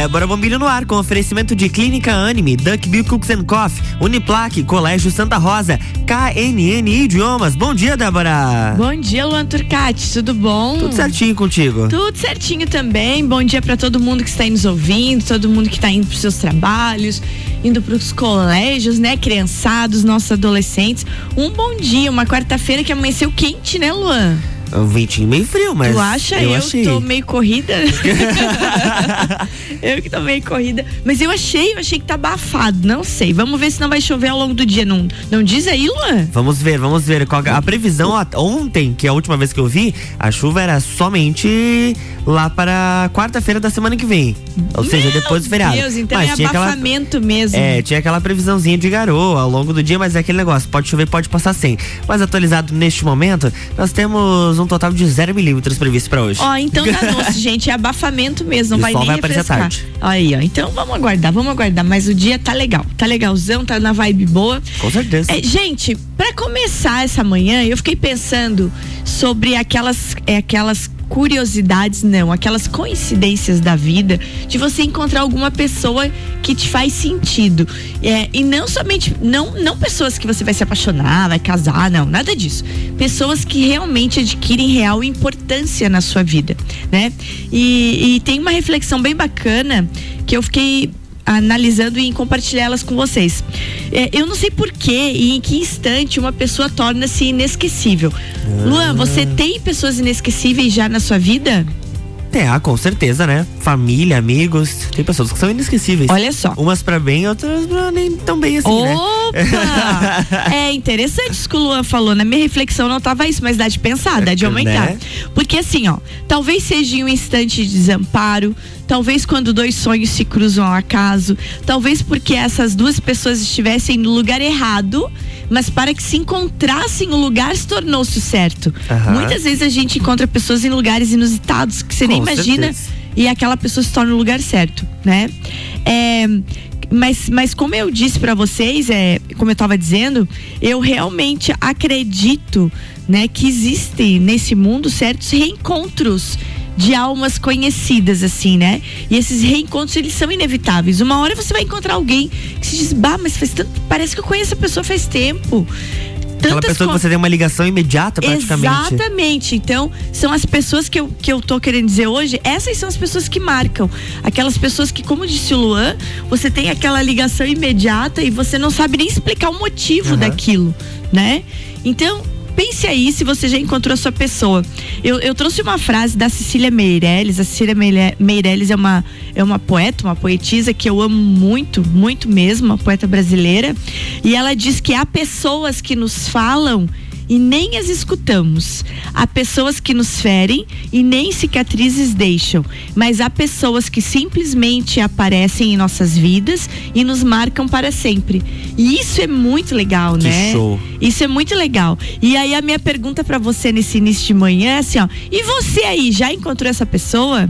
Débora Bombilho no ar com oferecimento de Clínica Anime, Duck Bill Cooks and Coffee, Uniplaque, Colégio Santa Rosa, KNN Idiomas. Bom dia, Débora. Bom dia, Luan Turcati, tudo bom? Tudo certinho contigo? Tudo certinho também. Bom dia para todo mundo que está aí nos ouvindo, todo mundo que está indo para seus trabalhos, indo para os colégios, né, criançados, nossos adolescentes. Um bom dia, uma quarta-feira que amanheceu quente, né, Luan? Um ventinho meio frio, mas. Tu acha? Eu, eu achei. tô meio corrida. eu que tô meio corrida. Mas eu achei, eu achei que tá abafado. Não sei. Vamos ver se não vai chover ao longo do dia. Não, não diz aí, Luan? Vamos ver, vamos ver. Qual- A previsão a- ontem, que é a última vez que eu vi, a chuva era somente lá para quarta-feira da semana que vem. Ou seja, depois do feriado. Deus, então mas é tinha aquela, abafamento mesmo. É, tinha aquela previsãozinha de garoa ao longo do dia, mas é aquele negócio, pode chover, pode passar sem. Mas atualizado neste momento, nós temos um total de 0 milímetros previsto para hoje. Ó, então danou-se, gente. É abafamento mesmo, não E vai sol nem vai aparecer refrescar. tarde. Aí, ó. Então vamos aguardar, vamos aguardar. Mas o dia tá legal, tá legalzão, tá na vibe boa. Com certeza. É, gente, para começar essa manhã, eu fiquei pensando sobre aquelas, é, aquelas curiosidades, não, aquelas coincidências da vida de você encontrar alguma pessoa que te faz sentido. É, e não somente, não, não pessoas que você vai se apaixonar, vai casar, não, nada disso. Pessoas que realmente adquirem real importância na sua vida, né? E, e tem uma reflexão bem bacana que eu fiquei analisando e em compartilhar elas com vocês. É, eu não sei por que e em que instante uma pessoa torna-se inesquecível. Luan, você tem pessoas inesquecíveis já na sua vida? É, ah, com certeza, né? Família, amigos. Tem pessoas que são inesquecíveis. Olha só. Umas pra bem, outras pra nem tão bem assim, né? Opa! é interessante isso que o Luan falou. Na minha reflexão não tava isso, mas dá de pensar, dá de aumentar. Né? Porque assim, ó, talvez seja em um instante de desamparo, talvez quando dois sonhos se cruzam ao acaso, talvez porque essas duas pessoas estivessem no lugar errado, mas para que se encontrassem o lugar se tornou-se o certo. Aham. Muitas vezes a gente encontra pessoas em lugares inusitados que você nem Com imagina certeza. e aquela pessoa se torna no lugar certo, né? É, mas, mas como eu disse pra vocês, é, como eu tava dizendo, eu realmente acredito, né, que existem nesse mundo certos reencontros de almas conhecidas, assim, né? E esses reencontros, eles são inevitáveis. Uma hora você vai encontrar alguém que se diz, bah, mas faz tanto, parece que eu conheço a pessoa faz tempo. Aquela Tantas pessoa co- que você tem uma ligação imediata, praticamente. Exatamente. Então, são as pessoas que eu, que eu tô querendo dizer hoje, essas são as pessoas que marcam. Aquelas pessoas que, como disse o Luan, você tem aquela ligação imediata e você não sabe nem explicar o motivo Aham. daquilo, né? Então, pense aí se você já encontrou a sua pessoa. Eu, eu trouxe uma frase da Cecília Meirelles. A Cecília Meire- Meirelles é uma, é uma poeta, uma poetisa que eu amo muito, muito mesmo, uma poeta brasileira. E ela diz que há pessoas que nos falam e nem as escutamos. Há pessoas que nos ferem e nem cicatrizes deixam, mas há pessoas que simplesmente aparecem em nossas vidas e nos marcam para sempre. E isso é muito legal, Que né? show. Isso é muito legal. E aí a minha pergunta para você nesse início de manhã é assim, ó, e você aí já encontrou essa pessoa?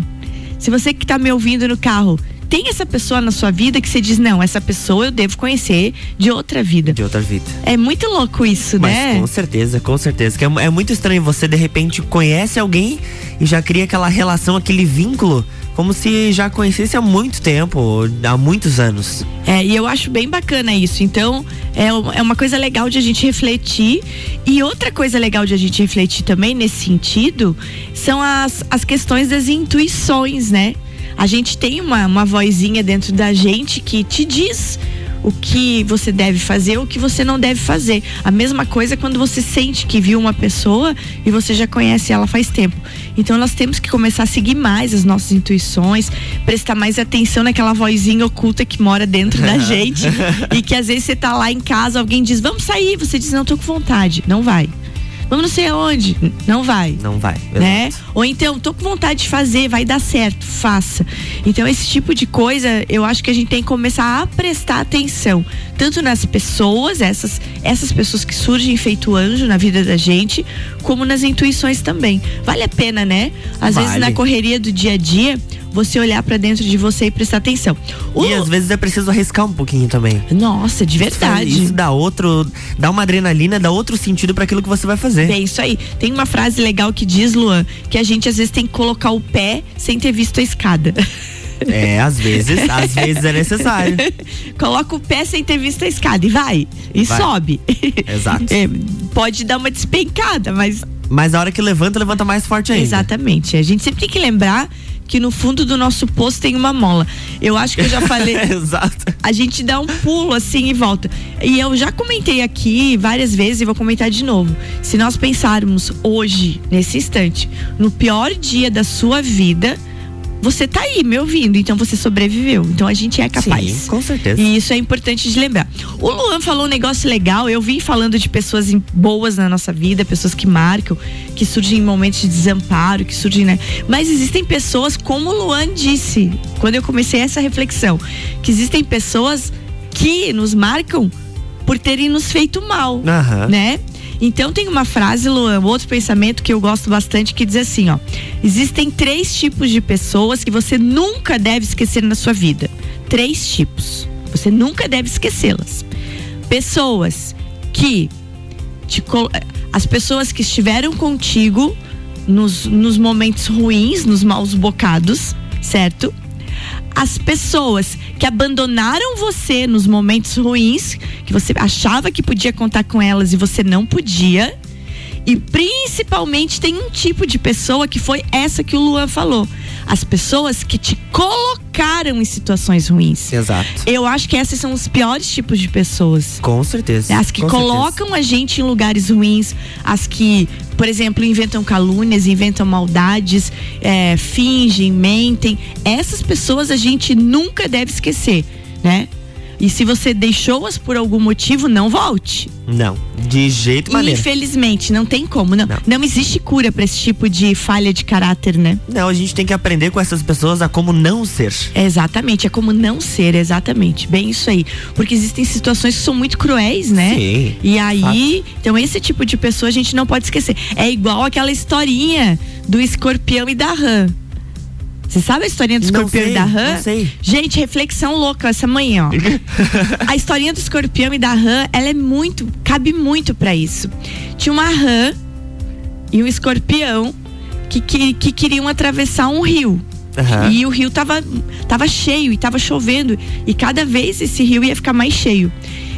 Se você que tá me ouvindo no carro, tem essa pessoa na sua vida que você diz, não, essa pessoa eu devo conhecer de outra vida. De outra vida. É muito louco isso, Mas né? com certeza, com certeza. Que é, é muito estranho você, de repente, conhece alguém e já cria aquela relação, aquele vínculo, como se já conhecesse há muito tempo, há muitos anos. É, e eu acho bem bacana isso. Então, é, é uma coisa legal de a gente refletir. E outra coisa legal de a gente refletir também nesse sentido são as, as questões das intuições, né? A gente tem uma, uma vozinha dentro da gente que te diz o que você deve fazer, o que você não deve fazer. A mesma coisa quando você sente que viu uma pessoa e você já conhece ela faz tempo. Então nós temos que começar a seguir mais as nossas intuições, prestar mais atenção naquela vozinha oculta que mora dentro da gente e que às vezes você tá lá em casa, alguém diz: "Vamos sair", você diz: "Não tô com vontade". Não vai. Vamos não sei aonde. Não vai Não vai. né? exato. Ou então, tô com vontade de fazer, vai dar certo, faça. Então, esse tipo de coisa, eu acho que a gente tem que começar a prestar atenção, tanto nas pessoas, essas, essas pessoas que surgem feito anjo na vida da gente, como nas intuições também. Vale a pena, né? Às vezes Vale. na correria do dia a dia, você olhar pra dentro de você e prestar atenção. O- E às vezes é preciso arriscar um pouquinho também. Nossa, de verdade. Isso dá outro, dá uma adrenalina, dá outro sentido para aquilo que você vai fazer. É isso aí. Tem uma frase legal que diz, Luan, que a gente às vezes tem que colocar o pé sem ter visto a escada. É, às vezes, às vezes é necessário. Coloca o pé sem ter visto a escada e vai. E vai. sobe. Exato. É, pode dar uma despencada, mas. Mas a hora que levanta, levanta mais forte ainda. Exatamente. A gente sempre tem que lembrar que no fundo do nosso poço tem uma mola. Eu acho que eu já falei. Exato. A gente dá um pulo assim e volta. E eu já comentei aqui várias vezes e vou comentar de novo. Se nós pensarmos hoje, nesse instante, no pior dia da sua vida, você tá aí me ouvindo, então você sobreviveu. Então a gente é capaz. Sim, com certeza. E isso é importante de lembrar. O Luan falou um negócio legal. Eu vim falando de pessoas boas na nossa vida, pessoas que marcam, que surgem em momentos de desamparo, que surgem, né? Mas existem pessoas, como o Luan disse, quando eu comecei essa reflexão, que existem pessoas que nos marcam por terem nos feito mal, uhum. né? Então tem uma frase, Luan, outro pensamento que eu gosto bastante que diz assim, ó: existem três tipos de pessoas que você nunca deve esquecer na sua vida. Três tipos. Você nunca deve esquecê-las. Pessoas que te, as pessoas que estiveram contigo nos, nos momentos ruins, nos maus bocados, certo? As pessoas que abandonaram você nos momentos ruins, que você achava que podia contar com elas e você não podia. E principalmente tem um tipo de pessoa que foi essa que o Luan falou. As pessoas que te colocaram em situações ruins. Exato. Eu acho que esses são os piores tipos de pessoas. Com certeza. As que colocam certeza. a gente em lugares ruins, as que, por exemplo, inventam calúnias, inventam maldades, é, fingem, mentem. Essas pessoas a gente nunca deve esquecer, né? E se você deixou-as por algum motivo, não volte. Não, de jeito maneiro. Infelizmente, não tem como. Não, não. não existe cura para esse tipo de falha de caráter, né? Não, a gente tem que aprender com essas pessoas a como não ser. É exatamente, é como não ser, exatamente. Bem isso aí. Porque existem situações que são muito cruéis, né? Sim. E aí, fato. então esse tipo de pessoa a gente não pode esquecer. É igual aquela historinha do escorpião e da rã. Você sabe a historinha do escorpião sei, e da rã? Não sei. Gente, reflexão louca essa manhã, ó. a historinha do escorpião e da rã, ela é muito, cabe muito para isso. Tinha uma rã e um escorpião que, que, que queriam atravessar um rio. Uhum. E o rio tava, tava cheio e tava chovendo. E cada vez esse rio ia ficar mais cheio.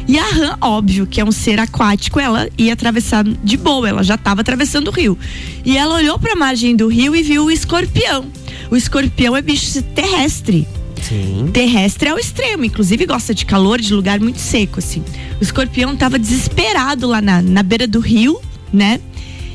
E a rã, óbvio, que é um ser aquático, ela ia atravessar de boa, ela já estava atravessando o rio. E ela olhou para a margem do rio e viu o escorpião. O escorpião é bicho terrestre. Sim. Terrestre ao extremo, inclusive gosta de calor, de lugar muito seco, assim. O escorpião estava desesperado lá na, na beira do rio, né?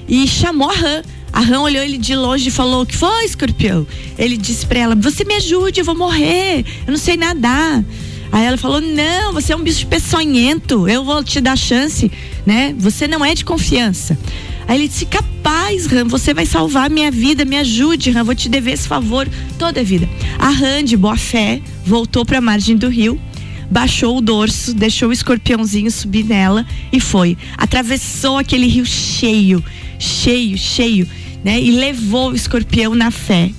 E chamou a rã. A rã olhou ele de longe e falou: O que foi, escorpião? Ele disse pra ela: Você me ajude, eu vou morrer, eu não sei nadar. Aí ela falou: Não, você é um bicho peçonhento, eu vou te dar chance, né? Você não é de confiança. Aí ele disse: Capaz, Ram, você vai salvar minha vida, me ajude, Ram, vou te dever esse favor toda a vida. A Ram, de boa fé, voltou para a margem do rio, baixou o dorso, deixou o escorpiãozinho subir nela e foi. Atravessou aquele rio cheio, cheio, cheio, né? E levou o escorpião na fé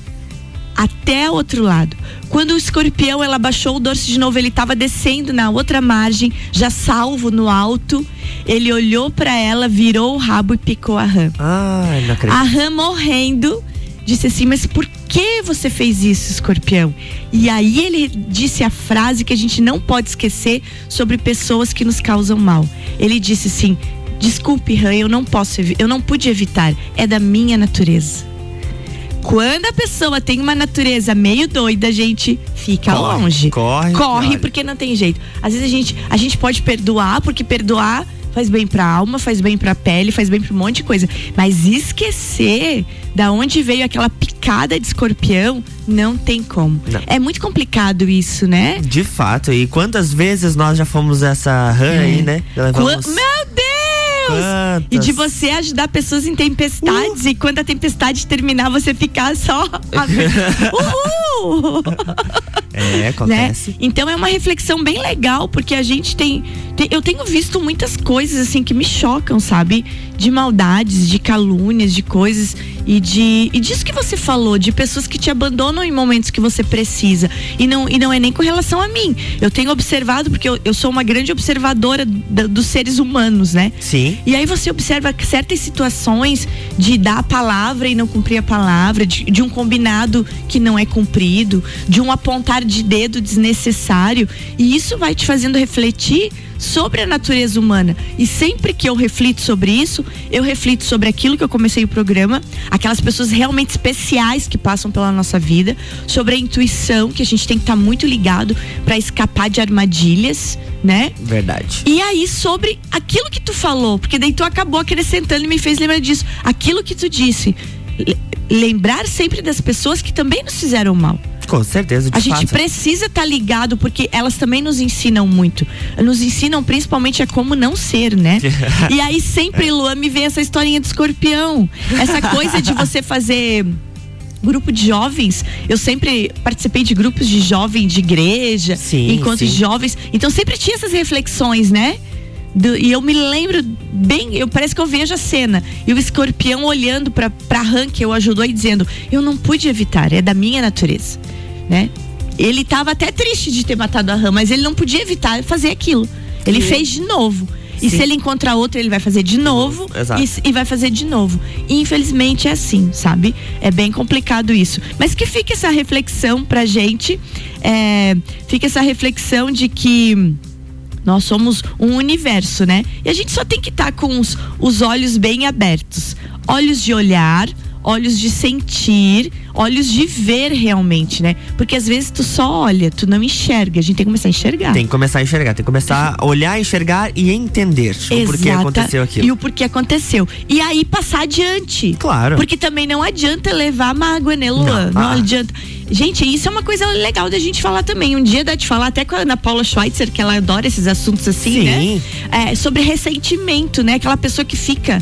até o outro lado. Quando o escorpião ela baixou o dorso de novo, ele estava descendo na outra margem, já salvo no alto. Ele olhou para ela, virou o rabo e picou a rã. Ai, não acredito. A rã morrendo disse assim: Mas por que você fez isso, escorpião? E aí ele disse a frase que a gente não pode esquecer sobre pessoas que nos causam mal. Ele disse assim: Desculpe, rã, eu não posso, eu não pude evitar, é da minha natureza. Quando a pessoa tem uma natureza meio doida, a gente fica corre, longe. Corre, corre porque não tem jeito. Às vezes a gente, a gente pode perdoar, porque perdoar faz bem pra alma, faz bem pra pele, faz bem pra um monte de coisa. Mas esquecer da onde veio aquela picada de escorpião, não tem como. Não. É muito complicado isso, né? De fato. E quantas vezes nós já fomos essa rã é. aí, né? Levamos... Meu Deus! Quantas? E de você ajudar pessoas em tempestades uh. e quando a tempestade terminar, você ficar só. Uhul! É, acontece. Né? Então é uma reflexão bem legal, porque a gente tem, tem, Eu tenho visto muitas coisas assim que me chocam, sabe? De maldades, de calúnias, de coisas. E de. E disso que você falou, de pessoas que te abandonam em momentos que você precisa. E não, e não é nem com relação a mim. Eu tenho observado, porque eu, eu sou uma grande observadora da, dos seres humanos, né? Sim. E aí você observa certas situações de dar a palavra e não cumprir a palavra, de, de um combinado que não é cumprido, de um apontar de dedo desnecessário. E isso vai te fazendo refletir sobre a natureza humana. E sempre que eu reflito sobre isso, eu reflito sobre aquilo que eu comecei o programa, aquelas pessoas realmente especiais que passam pela nossa vida, sobre a intuição, que a gente tem que estar tá muito ligado para escapar de armadilhas, né? Verdade. E aí sobre aquilo que tu falou, porque daí tu acabou acrescentando e me fez lembrar disso. Aquilo que tu disse, lembrar sempre das pessoas que também nos fizeram mal. Com certeza, A gente precisa estar tá ligado porque elas também nos ensinam muito. Nos ensinam principalmente a como não ser, né? e aí sempre, Luan, me vem essa historinha do escorpião. Essa coisa de você fazer grupo de jovens. Eu sempre participei de grupos de jovens de igreja, sim, enquanto sim. jovens. Então sempre tinha essas reflexões, né? Do, e eu me lembro bem, eu parece que eu vejo a cena. E o escorpião olhando para Han que eu ajudou e dizendo: Eu não pude evitar, é da minha natureza né? Ele estava até triste de ter matado a Ram, mas ele não podia evitar fazer aquilo. Ele Sim. fez de novo. E Sim. se ele encontrar outro, ele vai fazer de novo e, e, vai fazer de novo. E infelizmente é assim, sabe? É bem complicado isso. Mas que fica essa reflexão pra gente, é, fica essa reflexão de que nós somos um universo, né? E a gente só tem que estar tá com os, os olhos bem abertos olhos de olhar, olhos de sentir, olhos de ver realmente, né? Porque às vezes tu só olha, tu não enxerga. A gente tem que começar a enxergar. Tem que começar a enxergar, tem que começar a olhar, enxergar e entender Exata, o porquê aconteceu aquilo. E o porquê aconteceu. E aí passar adiante. Claro. Porque também não adianta levar mágoa, né, Luan? Não, não ah. adianta. Gente, isso é uma coisa legal da gente falar também. Um dia dá de falar até com a Ana Paula Schweitzer, que ela adora esses assuntos assim, né? Sim. né? É, sobre ressentimento, né? Aquela pessoa que fica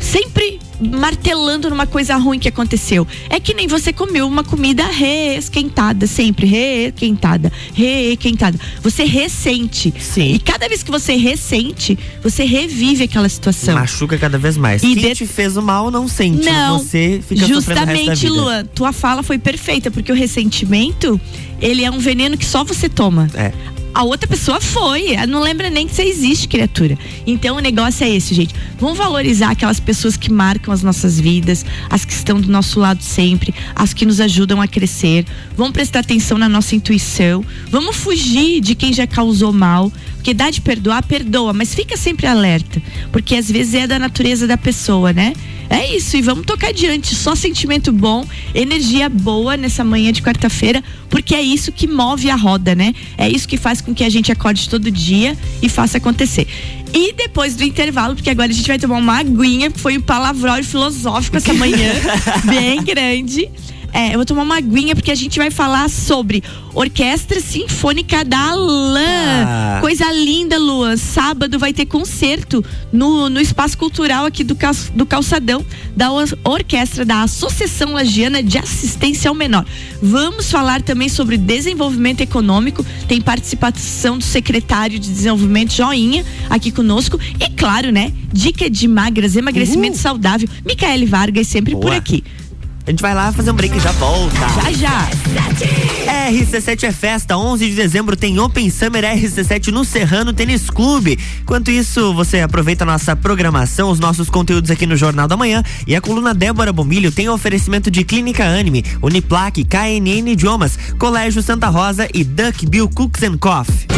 sempre martelando numa coisa ruim que aconteceu. É que nem você comeu uma comida reesquentada, sempre reesquentada, reesquentada. Você ressente. Sim. E cada vez que você ressente, você revive aquela situação. Machuca cada vez mais. E Quem de... te fez o mal não sente. Não, você fica Justamente, Luan, tua fala foi perfeita, porque o ressentimento, ele é um veneno que só você toma. É a outra pessoa foi. Ela não lembra nem que você existe, criatura. Então o negócio é esse, gente. Vamos valorizar aquelas pessoas que marcam as nossas vidas, as que estão do nosso lado sempre, as que nos ajudam a crescer. Vamos prestar atenção na nossa intuição. Vamos fugir de quem já causou mal. Porque dá de perdoar, perdoa, mas fica sempre alerta. Porque às vezes é da natureza da pessoa, né? É isso, e vamos tocar adiante. Só sentimento bom, energia boa nessa manhã de quarta-feira, porque é isso que move a roda, né? É isso que faz com que a gente acorde todo dia e faça acontecer. E depois do intervalo, porque agora a gente vai tomar uma aguinha, foi um palavrão filosófico essa manhã, bem grande. É, eu vou tomar uma aguinha porque a gente vai falar sobre Orquestra Sinfônica da Alain. Sábado vai ter concerto no, no Espaço Cultural aqui do, cal, do Calçadão, da Orquestra da Associação Lagiana de Assistência ao Menor. Vamos falar também sobre desenvolvimento econômico. Tem participação do secretário de Desenvolvimento Joinha aqui conosco. E claro, né? Dica de magras, emagrecimento saudável. Micaele Vargas sempre Boa. por aqui. A gente vai lá fazer um break e já volta. Já, já. RC7 é festa. 11 de dezembro tem Open Summer RC7 no Serrano Tênis Clube. Enquanto isso, você aproveita a nossa programação, os nossos conteúdos aqui no Jornal da Manhã. E a coluna Débora Bombilho tem oferecimento de Clínica Anime, Uniplaque, KNN Idiomas, Colégio Santa Rosa e Duck Bill Cooks and Coffee.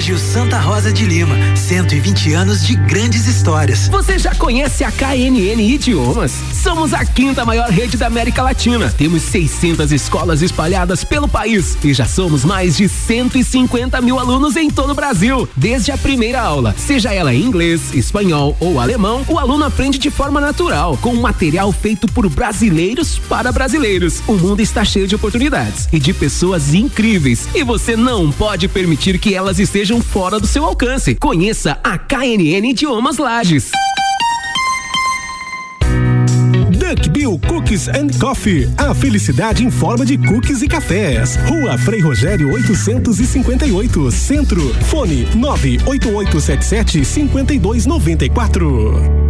Colégio Santa Rosa de Lima, 120 anos de grandes histórias. Você já conhece a KNN Idiomas? Somos a quinta maior rede da América Latina. Temos 600 escolas espalhadas pelo país e já somos mais de 150 mil alunos em todo o Brasil. Desde a primeira aula, seja ela em inglês, espanhol ou alemão, o aluno aprende de forma natural, com material feito por brasileiros para brasileiros. O mundo está cheio de oportunidades e de pessoas incríveis e você não pode permitir que elas estejam fora do seu alcance. Conheça a KNN Idiomas Lages. Duckbill Cookies and Coffee. A felicidade em forma de cookies e cafés. Rua Frei Rogério 858, Centro. Fone 98877 5294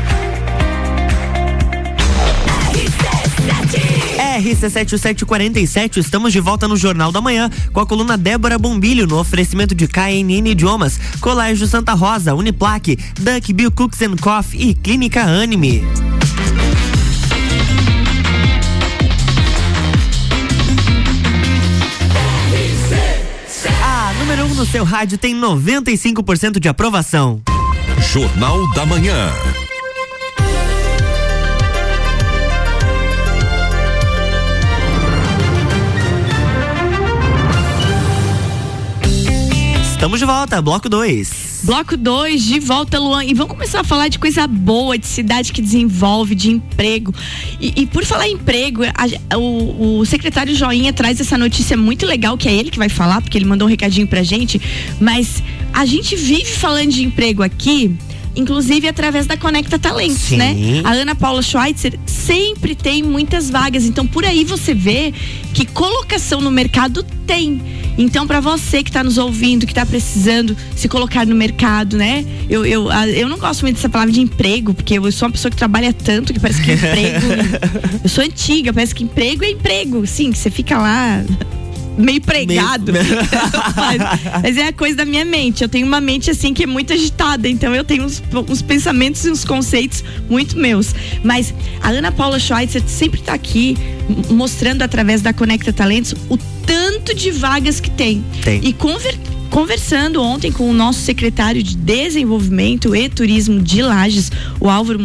RC7747, estamos de volta no Jornal da Manhã com a coluna Débora Bombilho no oferecimento de KNN Idiomas, Colégio Santa Rosa, Uniplaque, Duck Bill Cooks and Coffee e Clínica Anime. A número 1 um no seu rádio tem 95% de aprovação. Jornal da Manhã. Estamos de volta, bloco 2. Bloco 2, de volta, Luan. E vamos começar a falar de coisa boa, de cidade que desenvolve, de emprego. E, e por falar em emprego, a, o, o, secretário Joinha traz essa notícia muito legal, que é ele que vai falar, porque ele mandou um recadinho pra gente. Mas a gente vive falando de emprego aqui inclusive através da Conecta Talentos, Sim. né? A Ana Paula Schweitzer sempre tem muitas vagas, então por aí você vê que colocação no mercado tem. Então, para você que está nos ouvindo, que está precisando se colocar no mercado, né? Eu, eu, eu não gosto muito dessa palavra de emprego, porque eu sou uma pessoa que trabalha tanto que parece que emprego. eu sou antiga, parece que emprego é emprego. Sim, que você fica lá meio pregado. Meio... mas, mas, é a coisa da minha mente. Eu tenho uma mente assim que é muito agitada, então eu tenho uns, uns pensamentos e uns conceitos muito meus. Mas a Ana Paula Schweitzer sempre está aqui mostrando através da Conecta Talentos o tanto de vagas que tem. tem. E conver conversando ontem com o nosso secretário de Desenvolvimento e Turismo de Lages, o Álvaro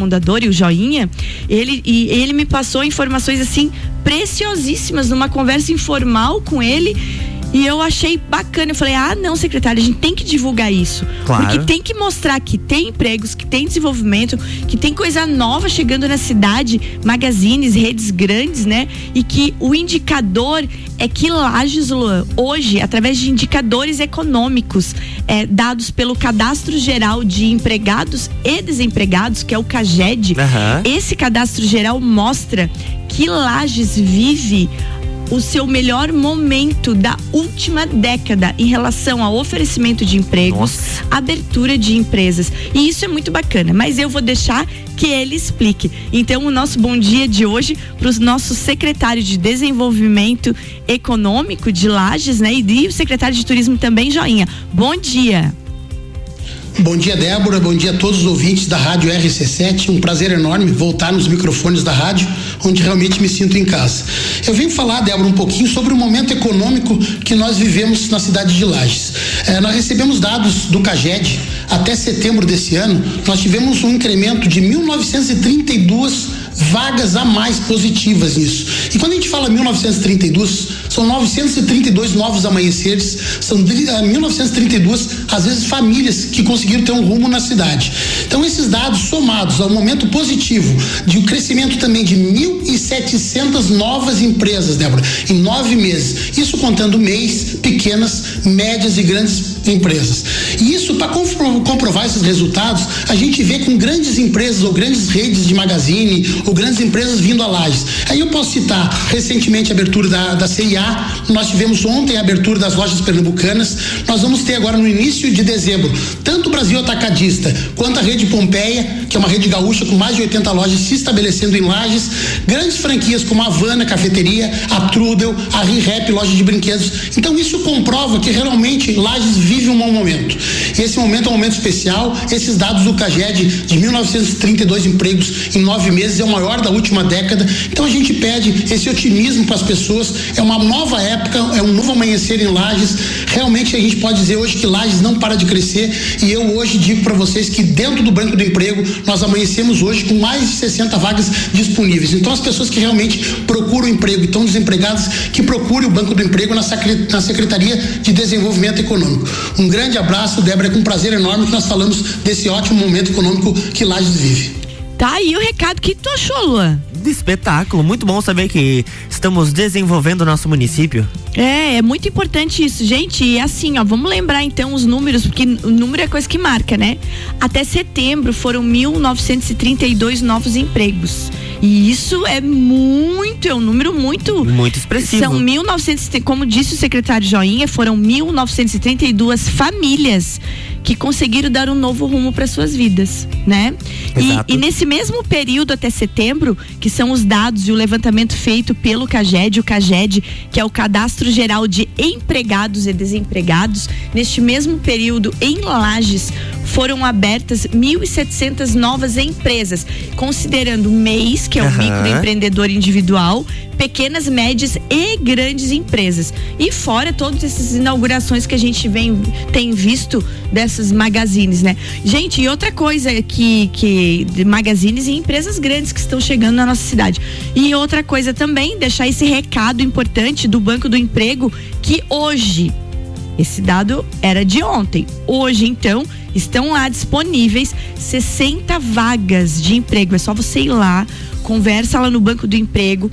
e o Joinha, ele, e ele me passou informações assim preciosíssimas numa conversa informal com ele e eu achei bacana. Eu falei, ah, não, secretário, a gente tem que divulgar isso. Claro. Porque tem que mostrar que tem empregos, que tem desenvolvimento, que tem coisa nova chegando na cidade, magazines, redes grandes, né? E que o indicador é que Lages, Luan, hoje, através de indicadores econômicos é, dados pelo Cadastro Geral de Empregados e Desempregados, que é o CAGED, uhum. esse cadastro geral mostra que Lages vive o seu melhor momento da última década em relação ao oferecimento de empregos, Nossa. abertura de empresas. E isso é muito bacana, mas eu vou deixar que ele explique. Então, o nosso bom dia de hoje para os nossos secretários de Desenvolvimento Econômico de Lages, né? E o secretário de Turismo também, Joinha. Bom dia. Bom dia, Débora. Bom dia a todos os ouvintes da Rádio RC7. Um prazer enorme voltar nos microfones da rádio, onde realmente me sinto em casa. Eu venho falar, Débora, um pouquinho sobre o momento econômico que nós vivemos na cidade de Lages. É, nós recebemos dados do CAGED. Até setembro desse ano, nós tivemos um incremento de 1.932 vagas a mais positivas nisso. E quando a gente fala 1932, são 932 novos amanheceres, são 1932, às vezes, famílias que conseguiram ter um rumo na cidade. Então, esses dados somados ao momento positivo de um crescimento também de 1.700 novas empresas, Débora, em nove meses. Isso contando mês, pequenas, médias e grandes empresas. Para comprovar esses resultados, a gente vê com grandes empresas ou grandes redes de magazine ou grandes empresas vindo a Lages. Aí eu posso citar recentemente a abertura da, da CIA, nós tivemos ontem a abertura das lojas pernambucanas, nós vamos ter agora no início de dezembro, tanto o Brasil Atacadista quanto a rede Pompeia, que é uma rede gaúcha com mais de 80 lojas se estabelecendo em Lages, grandes franquias como a Havana Cafeteria, a Trudel, a ReHap, loja de brinquedos. Então isso comprova que realmente Lages vive um bom momento. E esse momento é um momento especial. Esses dados do CAGED de 1932 empregos em nove meses é o maior da última década. Então a gente pede esse otimismo para as pessoas. É uma nova época, é um novo amanhecer em Lages. Realmente a gente pode dizer hoje que Lages não para de crescer. E eu hoje digo para vocês que dentro do Banco do Emprego nós amanhecemos hoje com mais de 60 vagas disponíveis. Então as pessoas que realmente procuram emprego e estão desempregadas, que procurem o Banco do Emprego na Secretaria de Desenvolvimento Econômico. Um grande abraço, Débora, com um prazer enorme que nós falamos desse ótimo momento econômico que Lages vive. Tá aí o recado que tu achou, Luan? De espetáculo, muito bom saber que estamos desenvolvendo o nosso município. É, é muito importante isso, gente. E assim, ó, vamos lembrar então os números, porque o número é coisa que marca, né? Até setembro foram 1.932 novos empregos. E isso é muito, é um número muito. Muito expressivo. São 1.900, como disse o secretário Joinha, foram 1.932 famílias que conseguiram dar um novo rumo para suas vidas, né? E, e, nesse mesmo período até setembro, que são os dados e o levantamento feito pelo CAGED, o CAGED, que é o Cadastro Geral de Empregados e Desempregados, neste mesmo período em Lages foram abertas 1.700 novas empresas, considerando Que é o uhum. microempreendedor individual, pequenas, médias e grandes empresas. E fora todas essas inaugurações que a gente vem, tem visto dessas magazines, né? Gente, e outra coisa que, que de magazines e empresas grandes que estão chegando na nossa cidade. E outra coisa também, deixar esse recado importante do Banco do Emprego, que hoje, esse dado era de ontem. Hoje, então, estão lá disponíveis 60 vagas de emprego. É só você ir lá, conversa lá no Banco do Emprego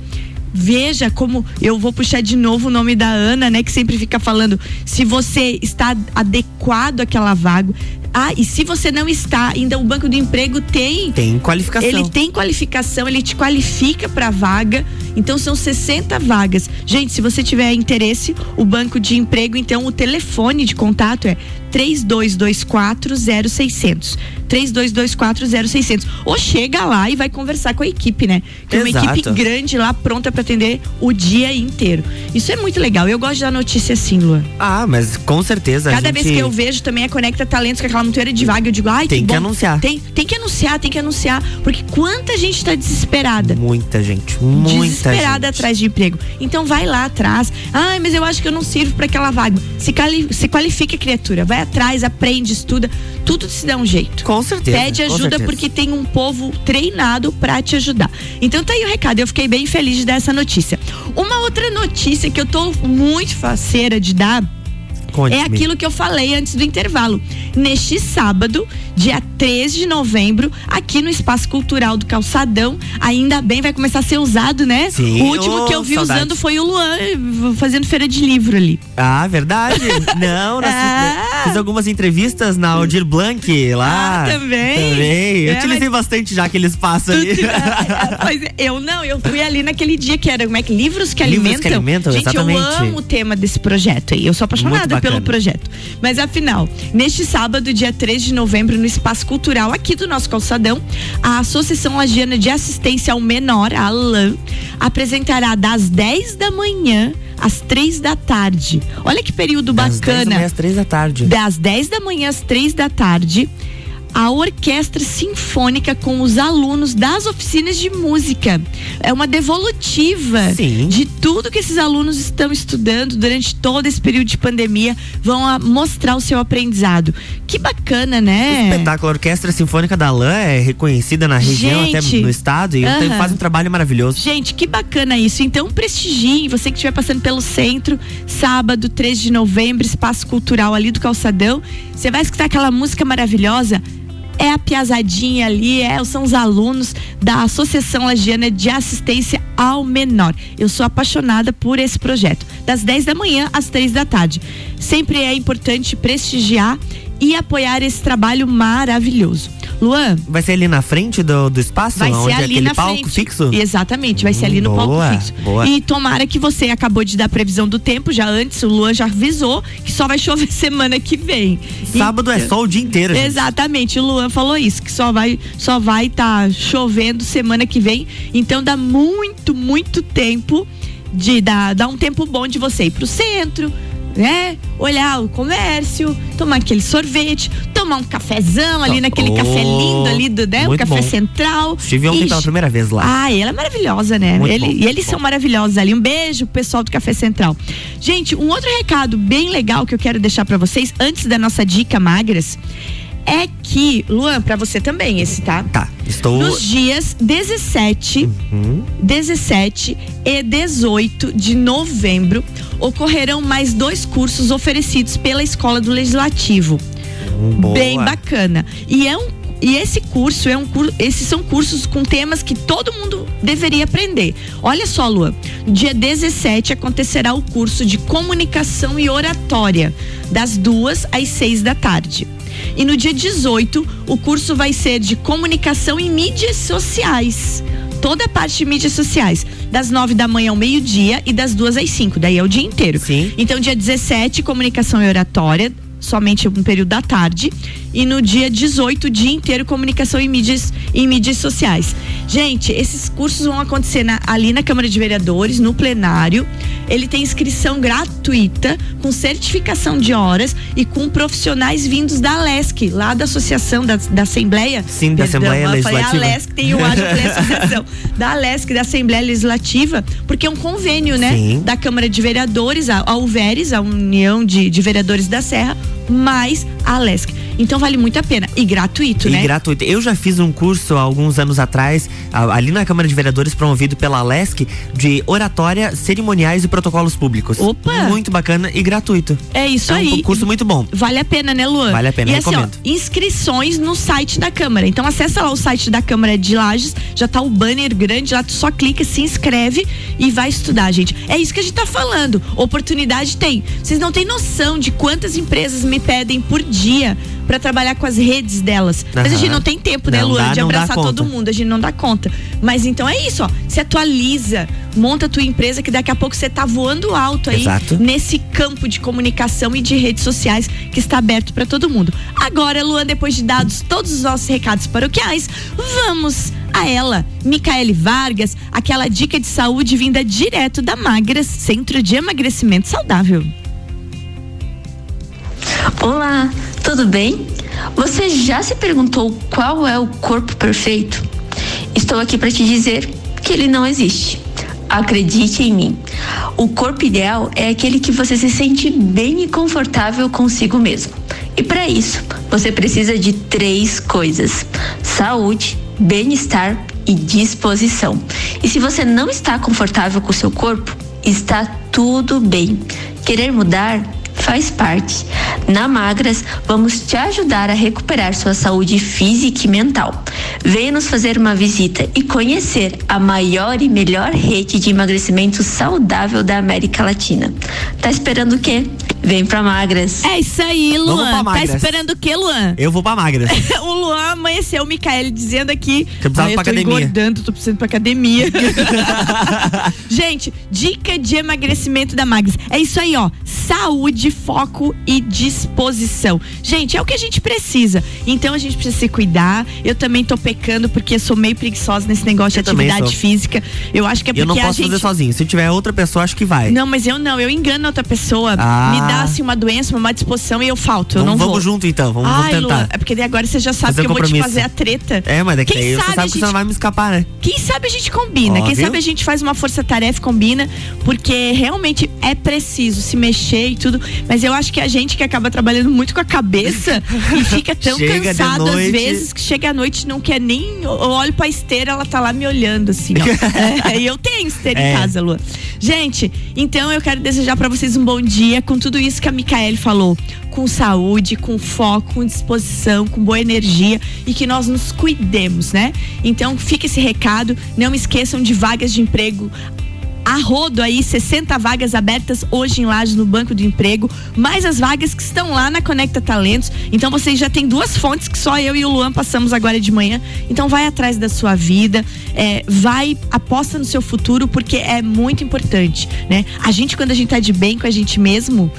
veja como eu vou puxar de novo o nome da Ana, né, que sempre fica falando se você está adequado àquela vaga. Ah, e se você não está, ainda o banco do emprego tem tem qualificação. Ele tem qualificação, ele te qualifica para vaga. Então são 60 vagas. Gente, se você tiver interesse, o banco de emprego, então o telefone de contato é 3224 0600. 3224 0600. Ou chega lá e vai conversar com a equipe, né? Tem uma equipe grande lá pronta para atender o dia inteiro. Isso é muito legal. Eu gosto de dar notícia assim, Lua. Ah, mas com certeza. Cada gente... vez que eu vejo também a Conecta Talentos com aquela monteira de vaga, eu digo, ai, tem que, que anunciar. Tem, tem que anunciar, tem que anunciar. Porque quanta gente tá desesperada. Muita gente, muita Desesperada gente. atrás de emprego. Então vai lá atrás. Ai, mas eu acho que eu não sirvo para aquela vaga. Se, se qualifica, criatura. Vai atrás, aprende, estuda. Tudo se dá um jeito. Com certeza. Pede ajuda porque tem um povo treinado para te ajudar. Então tá aí o recado. Eu fiquei bem feliz de dar essa notícia. Uma outra notícia que eu tô muito faceira de dar é aquilo que eu falei antes do intervalo. Neste sábado, dia 13 de novembro, aqui no Espaço Cultural do Calçadão, ainda bem vai começar a ser usado, né? Sim, o último oh, que eu vi saudade. usando foi o Luan fazendo feira de livro ali. Ah, verdade? Não, ah. fiz algumas entrevistas na Aldir Blanc lá. Ah, também. Também. Eu é, utilizei mas... bastante já aquele espaço ali. mas eu não, eu fui ali naquele dia que era como é que livros que livros alimentam. Que alimentam Gente, exatamente. eu amo o tema desse projeto aí. Eu sou apaixonada pelo projeto. Mas afinal, neste sábado, dia 3 de novembro, no Espaço Cultural aqui do nosso calçadão, a Associação Lagiana de Assistência ao Menor, a ALAN, apresentará das 10 da manhã às três da tarde. Olha que período Das 10 da bacana. manhã às três da tarde. Das 10 da manhã às três da tarde, a orquestra sinfônica com os alunos das oficinas de música. É uma devolutiva Sim. de tudo que esses alunos estão estudando durante todo esse período de pandemia. Vão a mostrar o seu aprendizado. Que bacana, né? Espetáculo. A Orquestra Sinfônica da LAN é reconhecida na região, Gente. até no estado, e Aham. faz um trabalho maravilhoso. Gente, que bacana isso. Então, prestigiem, você que estiver passando pelo centro, sábado, 3 de novembro, espaço cultural ali do Calçadão. Você vai escutar aquela música maravilhosa. É a piazadinha ali, é, são os alunos da Associação Lagiana de Assistência ao Menor. Eu sou apaixonada por esse projeto. Das 10 da manhã às 3 da tarde. Sempre é importante prestigiar e apoiar esse trabalho maravilhoso. Luan, Vai ser ali na frente do, do espaço? Vai onde ser é ali aquele na palco frente. fixo? Exatamente, vai ser Hum, ali no boa, palco fixo. boa. E tomara que você acabou de dar previsão do tempo, já antes, o Luan já avisou que só vai chover semana que vem. Sábado é Então- sol o dia inteiro, gente. Exatamente, o Luan falou isso, que só vai só vai estar chovendo semana que vem. Então dá muito, muito tempo de dar, dar um tempo bom de você ir pro centro, né? Olhar o comércio, tomar aquele sorvete, tomar um cafezão ali naquele Oh, café lindo ali do, né? O café bom. central. Estive ontem pela primeira vez lá. ah, ela é maravilhosa, né? Muito Ele- bom, e eles muito são bom. maravilhosos ali. Um beijo pro pessoal do Café Central. Gente, um outro recado bem legal que eu quero deixar pra vocês antes da nossa dica magras é que, Luan, pra você também esse, tá? Tá, estou. Nos dias 17, Hum, 17 e 18 de novembro ocorrerão mais dois cursos oferecidos pela Escola do Legislativo boa. bem bacana. E é um e esse curso é um curso, esses são cursos com temas que todo mundo deveria aprender. Olha só, Lua, dia 17 acontecerá o curso de comunicação e oratória, das duas às seis da tarde. E no dia 18, o curso vai ser de comunicação e mídias sociais. Toda a parte de mídias sociais, das nove da manhã ao meio-dia e das duas às cinco, daí é o dia inteiro. Sim. Então, dia 17, comunicação e oratória, somente um período da tarde. E no dia 18, o dia inteiro, comunicação e mídias, e mídias sociais. Gente, esses cursos vão acontecer na- ali na Câmara de Vereadores, no plenário. Ele tem inscrição gratuita, com certificação de horas e com profissionais vindos da ALESC, lá da Associação da, da Assembleia. Sim, da Assembleia eu falei Legislativa. ALESC, tem o A, Associação. da ALESC, da Assembleia Legislativa, porque é um convênio, né? Sim. Da Câmara de Vereadores, a, a UVERES, a União de, de Vereadores da Serra, mais a ALESC. Então vale muito a pena. E gratuito, E né? gratuito. Eu já fiz um curso há alguns anos atrás, ali na Câmara de Vereadores, promovido pela Alesc, de oratória, cerimoniais e protocolos públicos. Opa! Muito bacana e gratuito. É isso é um aí. curso muito bom. Vale a pena, né, Luan? Vale a pena, e assim, ó, recomendo. inscrições no site da Câmara. Então acessa lá o site da Câmara de Lages, já tá o banner grande lá, tu só clica, se inscreve e vai estudar, gente. É isso que a gente tá falando. Oportunidade tem. Vocês não têm noção de quantas empresas me pedem por dia para trabalhar com as redes delas. Mas a gente não tem tempo, né, Não Luan, dá, de abraçar todo mundo, a gente não dá conta. Mas então é isso, ó. Se atualiza, monta a tua empresa que daqui a pouco você tá voando alto aí Exato. nesse campo de comunicação e de redes sociais que está aberto para todo mundo. Agora, Luan, depois de dados todos os nossos recados paroquiais, vamos a ela, Micaele Vargas, aquela dica de saúde vinda direto da Magras, Centro de Emagrecimento Saudável. Olá, tudo bem? Você já se perguntou qual é o corpo perfeito? Estou aqui para te dizer que ele não existe. Acredite em mim. O corpo ideal é aquele que você se sente bem e confortável consigo mesmo. E para isso, você precisa de três coisas: saúde, bem-estar e disposição. E se você não está confortável com o seu corpo, está tudo bem. Querer mudar faz parte. Na Magras, vamos te ajudar a recuperar sua saúde física e mental. Venha nos fazer uma visita e conhecer a maior e melhor rede de emagrecimento saudável da América Latina. Tá esperando o quê? Vem pra magras. É isso aí, Luan. Tá esperando o que, Luan? Eu vou pra magras. o Luan amanheceu, o Micael dizendo aqui. eu precisava "Ai, ir pra tô academia." engordando, tô precisando pra academia. Gente, dica de emagrecimento da Magras. É isso aí, ó. Saúde, foco e disposição. Gente, é o que a gente precisa. Então a gente precisa se cuidar. Eu também tô pecando porque sou meio preguiçosa nesse negócio Eu de atividade física. Eu acho que é eu porque não a posso gente. fazer sozinho. Se tiver outra pessoa, acho que vai. Não, mas eu não, eu engano outra pessoa, Ah. me dá assim uma doença, uma má disposição e eu falto, eu vamos, não vou. vamos junto então, vamos, vamos Ai, tentar. Luan, é porque daí agora você já sabe Fazer que eu vou te fazer a treta. É, mas daqui Quem aí você sabe sabe a que você gente- não vai me escapar, né? Quem sabe a gente combina, Ó, quem viu? sabe a gente faz uma força-tarefa combina, porque realmente é preciso se mexer e tudo, mas eu acho que a gente que acaba trabalhando muito com a cabeça e fica tão cansado às vezes que chega à noite e não quer nem, eu olho pra esteira, ela tá lá me olhando assim, ó. É, e eu tenho esteira É. em casa, Lu. Gente, então eu quero desejar pra vocês um bom dia com tudo isso que a Micaele falou, com saúde, com foco, com disposição, com boa energia e que nós nos cuidemos, né? Então fica esse recado, não esqueçam de vagas de emprego a rodo aí, 60 vagas abertas hoje em Lages no Banco do Emprego, mais as vagas que estão lá na Conecta Talentos. Então vocês já têm duas fontes que só eu e o Luan passamos agora de manhã. Então vai atrás da sua vida, é, vai, aposta no seu futuro, porque é muito importante, né? A gente, quando a gente tá de bem com a gente mesmo,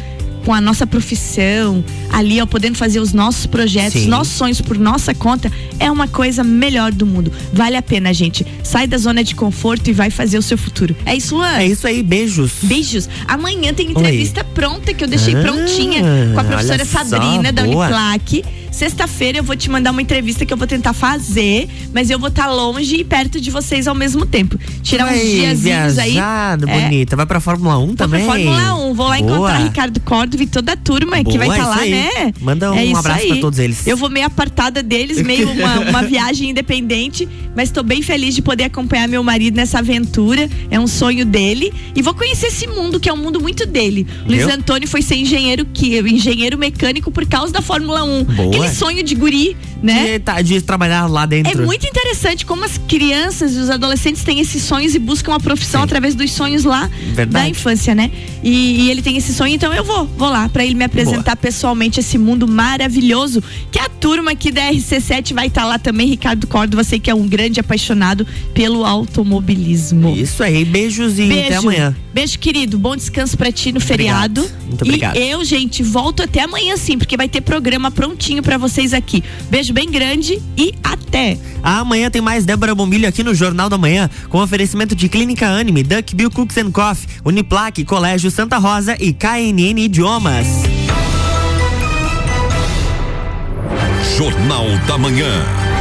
com a nossa profissão, ali, ó, podendo fazer os nossos projetos, Sim. nossos sonhos por nossa conta, é uma coisa melhor do mundo. Vale a pena, gente. Sai da zona de conforto e vai fazer o seu futuro. É isso, Luan? É isso aí, beijos. Beijos. Amanhã tem entrevista pronta que eu deixei Ah, prontinha com a professora só, Sadrina da boa. Uniplac. Sexta-feira eu vou te mandar uma entrevista que eu vou tentar fazer, mas eu vou estar longe e perto de vocês ao mesmo tempo. Tirar uns diazinhos aí. É. bonita. Vai pra Fórmula 1 Vou também? pra Fórmula 1, vou lá Boa. encontrar Ricardo Córdova e toda a turma que Boa, vai estar isso lá, aí. né? Manda um É isso abraço aí. pra todos eles. Eu vou meio apartada deles, meio uma, uma viagem independente, mas tô bem feliz de poder acompanhar meu marido nessa aventura. É um sonho dele. E vou conhecer esse mundo, que é um mundo muito dele. Luiz? Antônio foi ser engenheiro que engenheiro mecânico por causa da Fórmula 1. Boa. Sonho de guri, né? De, tá- de trabalhar lá dentro. É muito interessante como as crianças e os adolescentes têm esses sonhos e buscam a profissão Sim. através dos sonhos lá Verdade. da infância, né? E, e ele tem esse sonho, então eu vou, vou lá pra ele me apresentar pessoalmente esse mundo maravilhoso. Que a turma aqui da RC7 vai estar lá também, Ricardo Córdova, você que é um grande apaixonado pelo automobilismo. Isso aí, beijos e até amanhã. Beijo, querido. Bom descanso pra ti no feriado. Muito obrigado. E eu, gente, volto até amanhã sim, porque vai ter programa prontinho pra vocês aqui. Beijo bem grande e até. Amanhã tem mais Débora Bombilho aqui no Jornal da Manhã, com oferecimento de Clínica Anime, Duck Bill Cooks and Coffee, Uniplaque, Colégio Santa Rosa e KNN Idiomas. Jornal da Manhã.